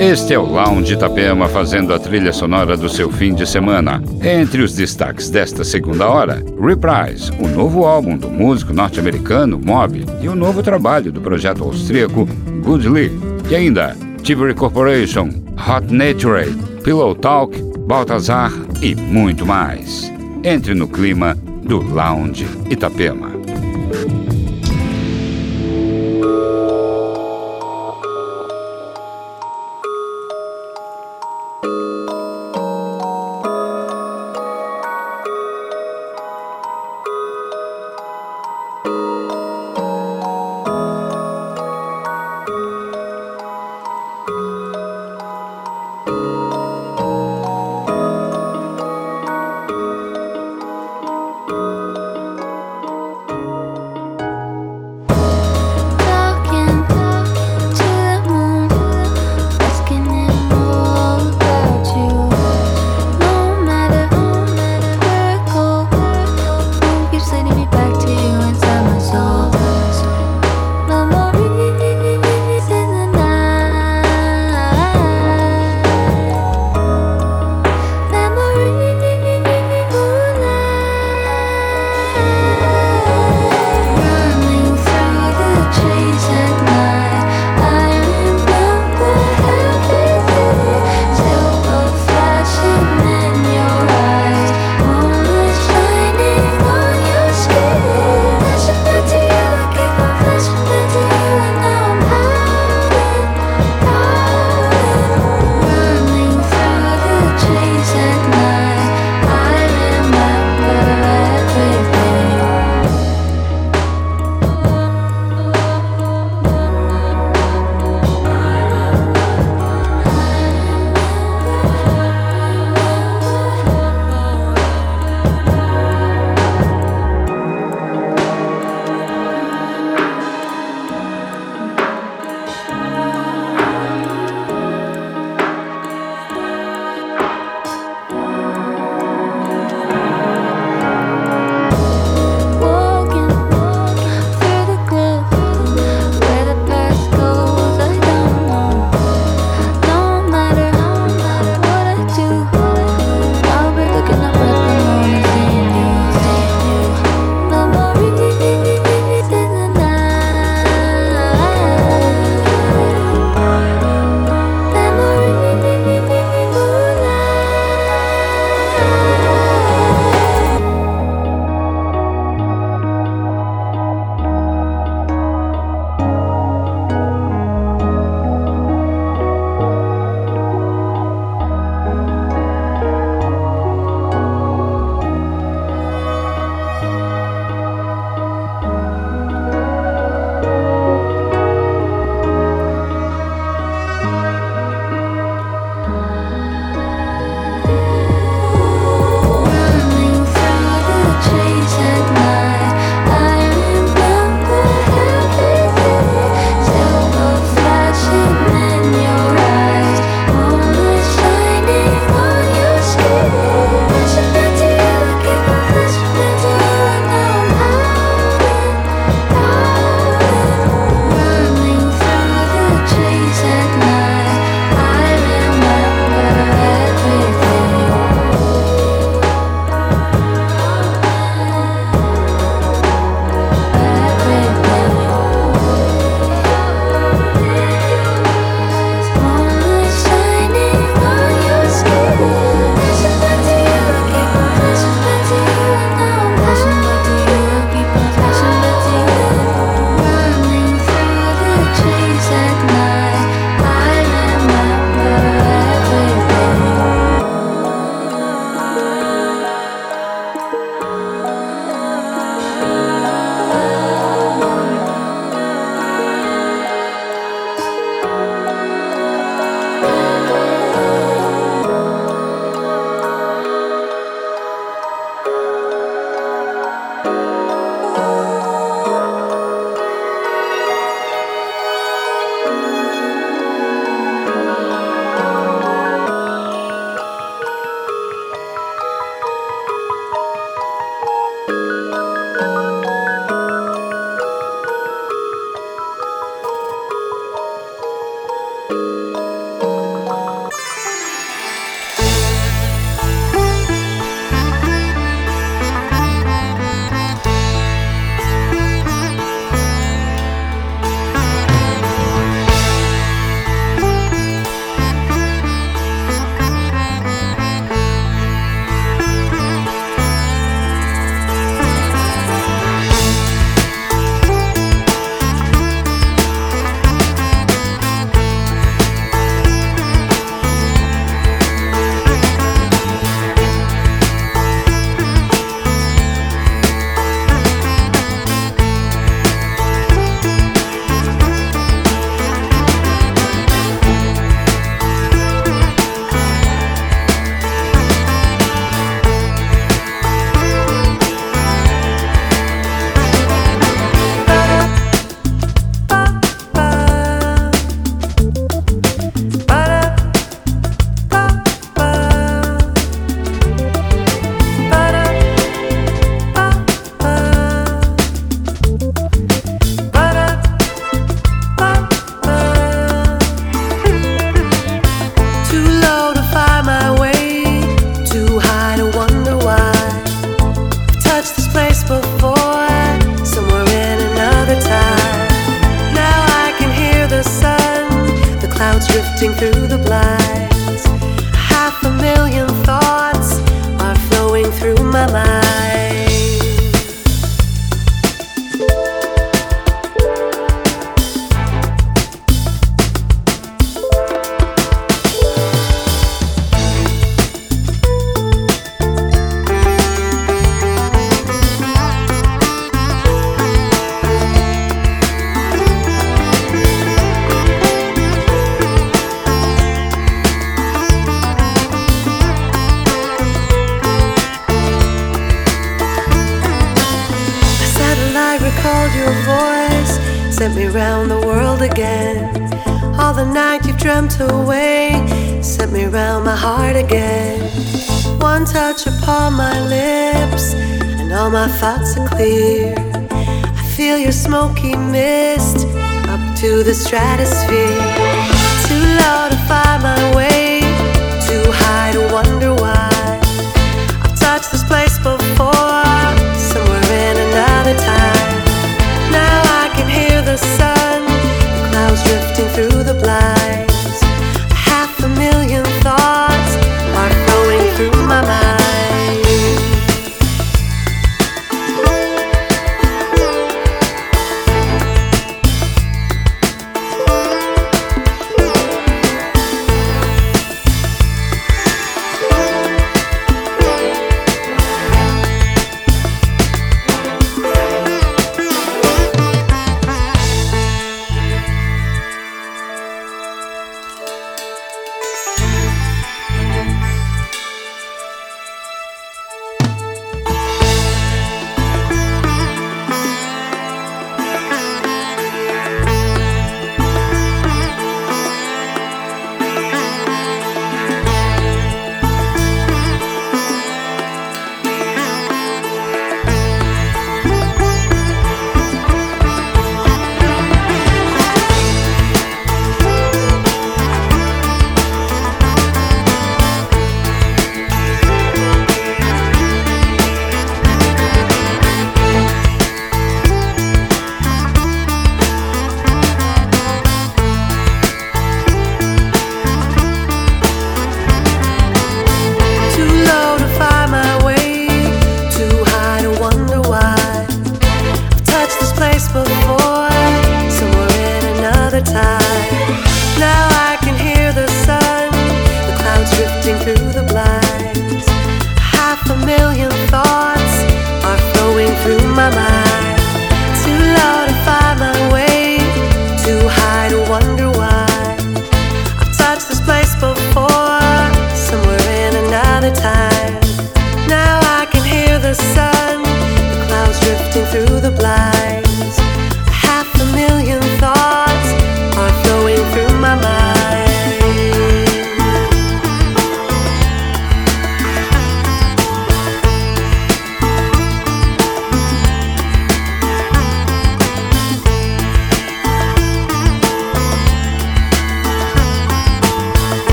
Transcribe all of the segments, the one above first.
Este é o Lounge Itapema fazendo a trilha sonora do seu fim de semana. Entre os destaques desta segunda hora, Reprise, o novo álbum do músico norte-americano Mob e o novo trabalho do projeto austríaco Good Lee. E ainda, Tiberi Corporation, Hot Nature, Pillow Talk, Baltazar e muito mais. Entre no clima do Lounge Itapema.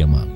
Ефрема.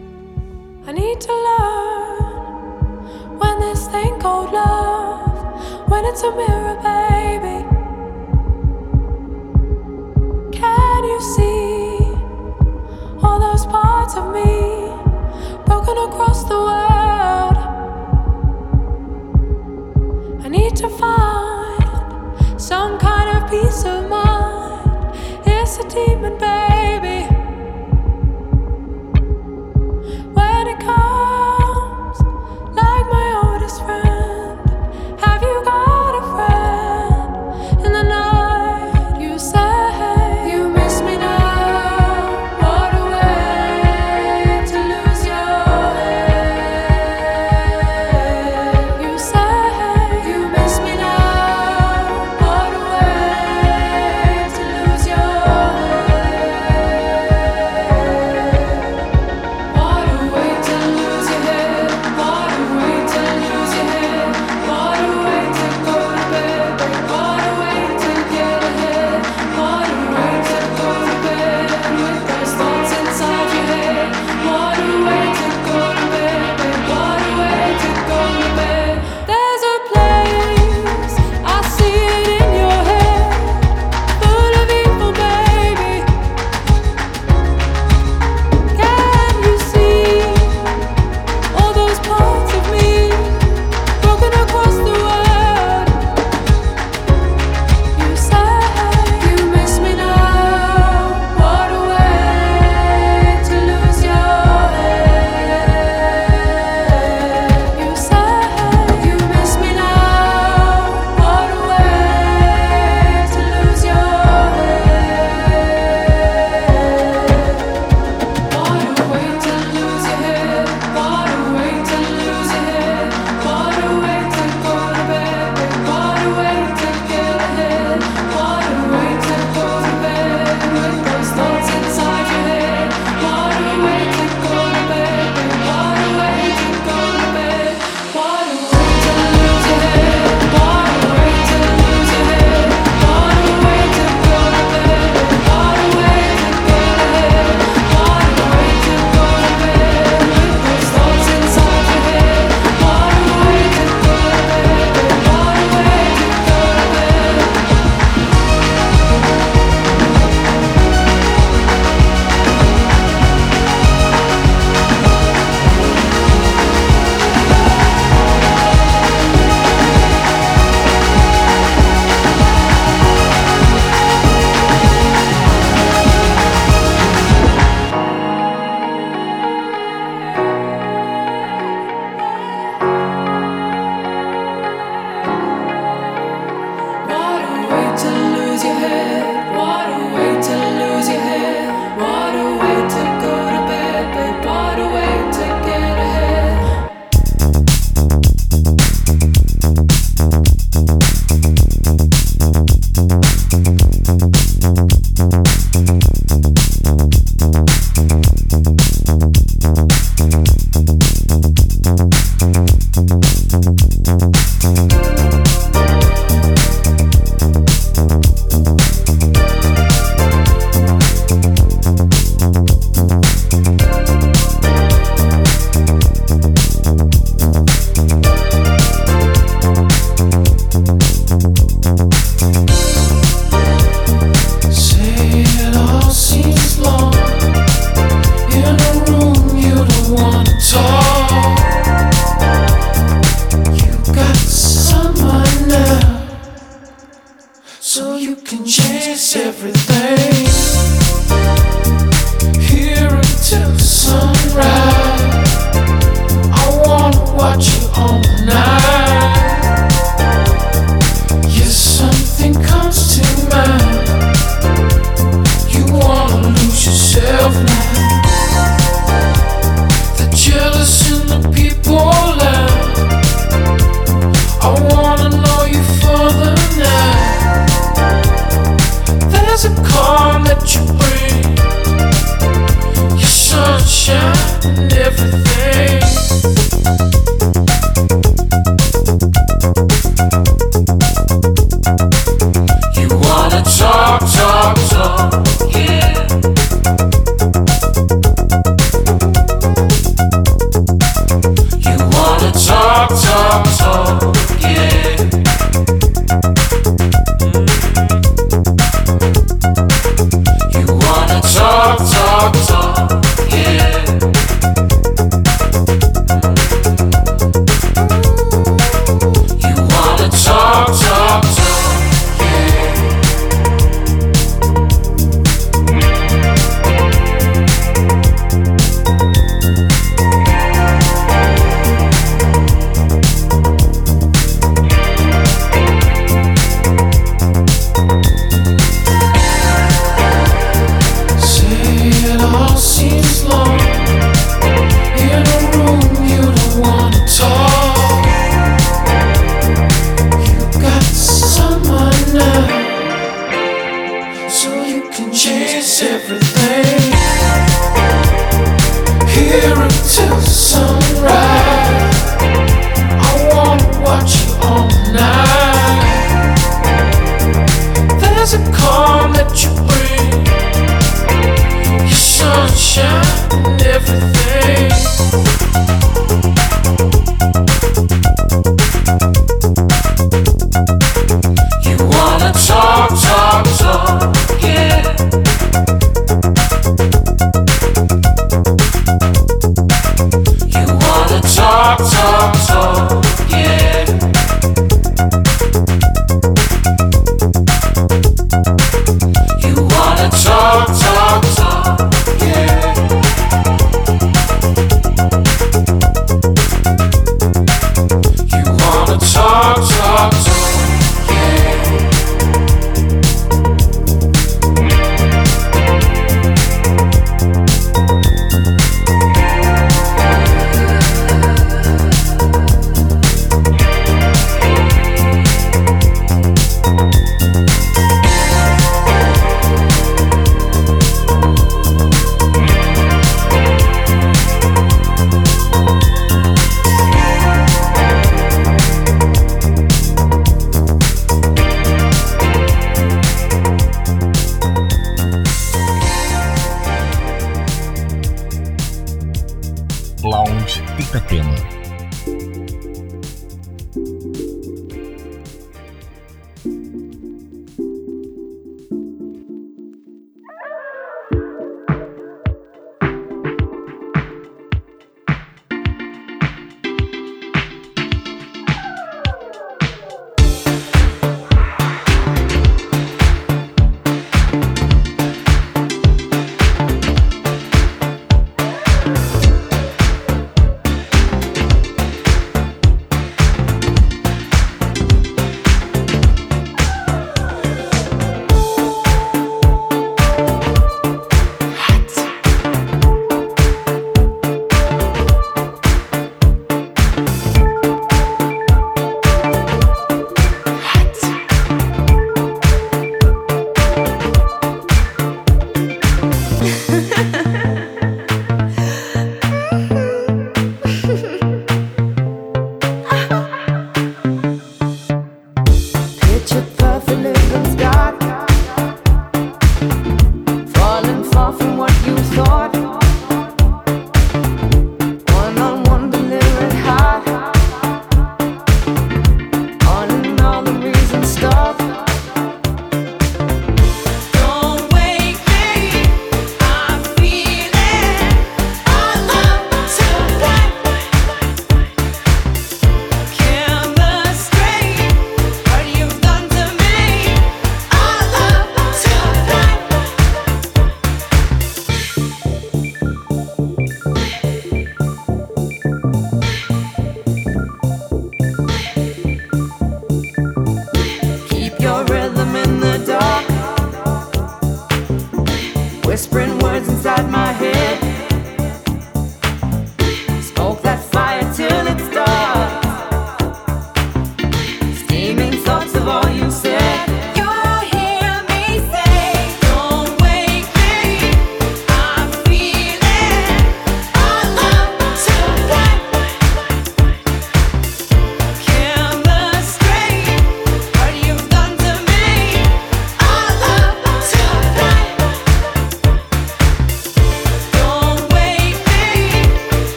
stop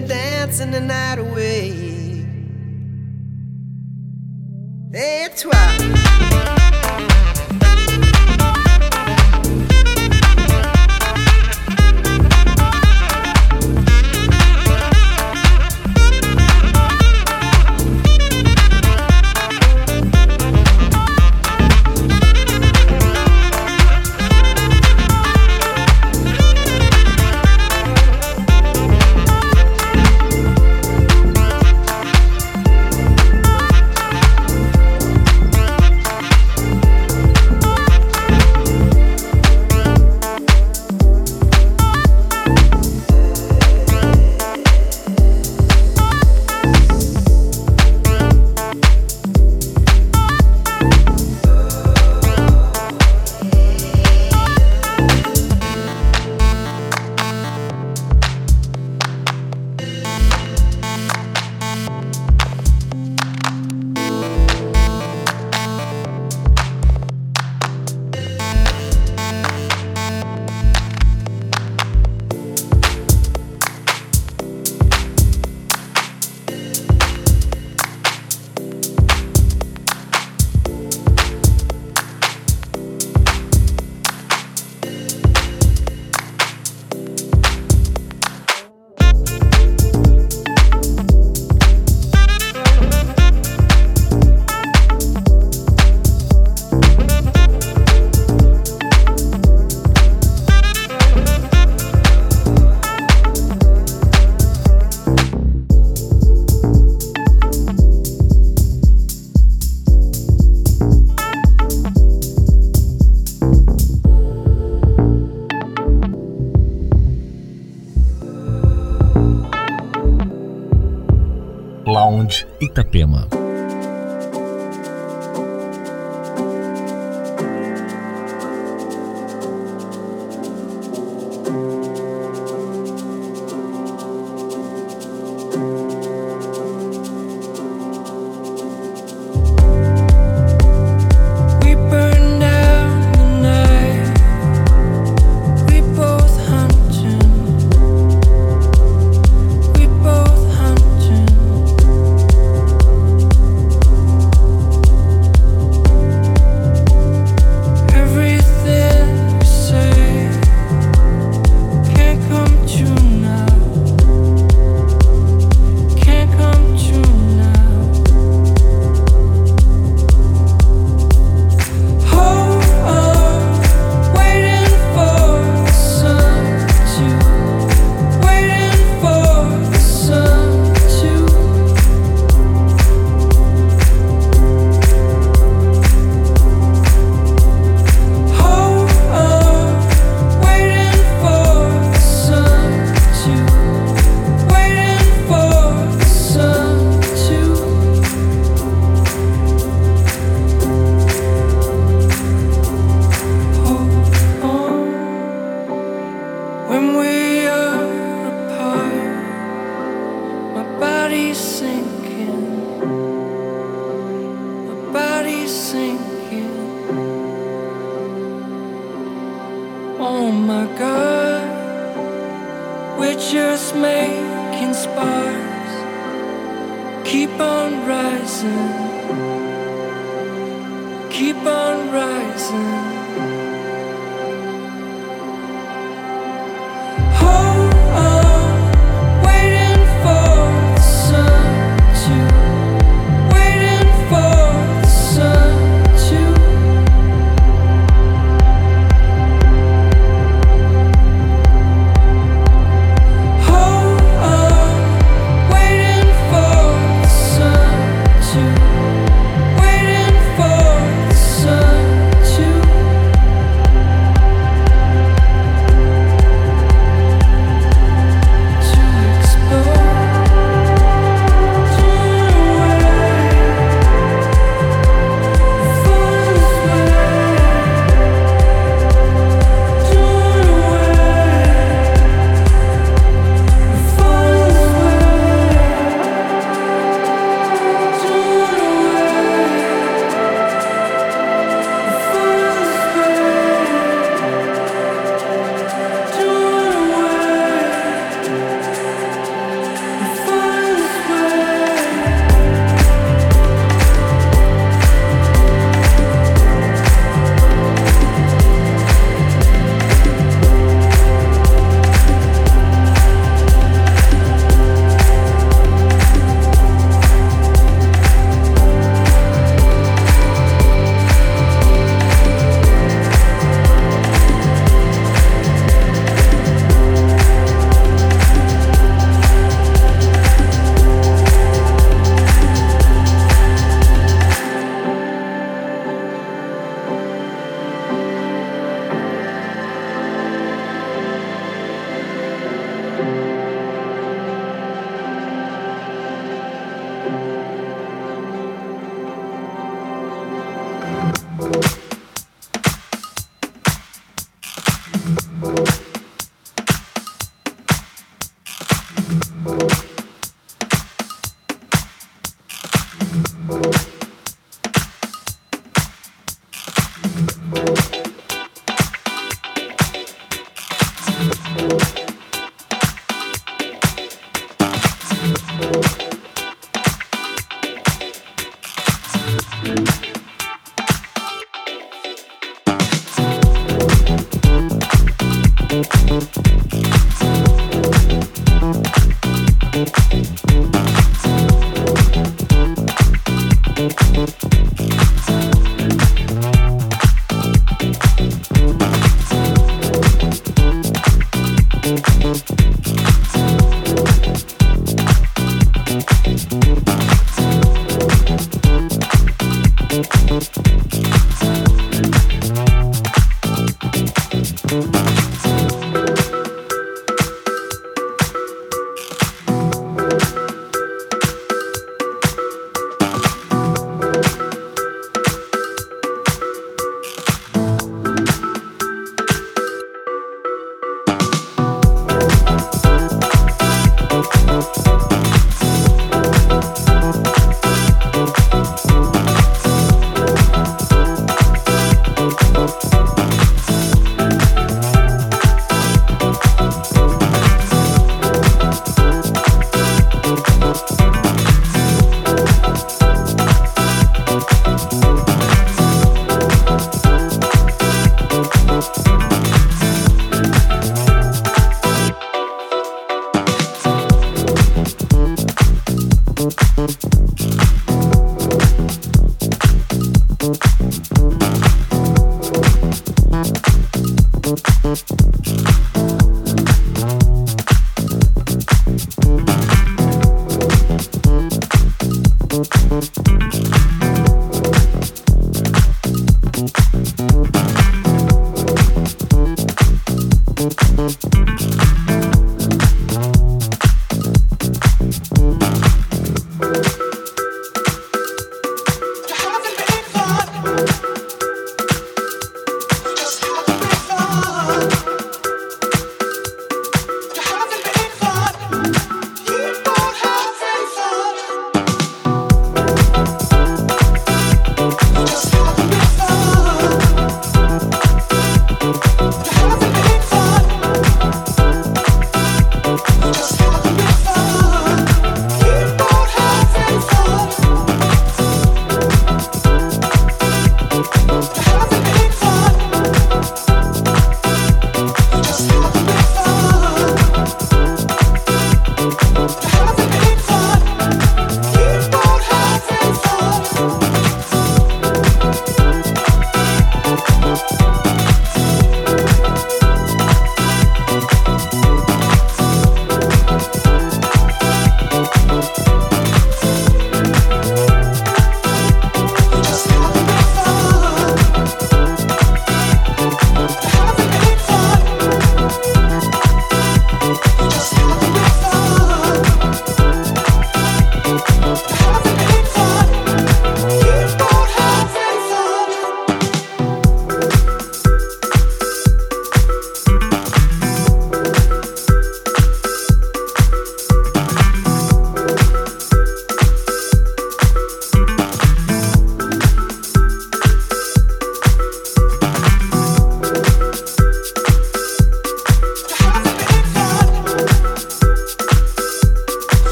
dancing the night away. So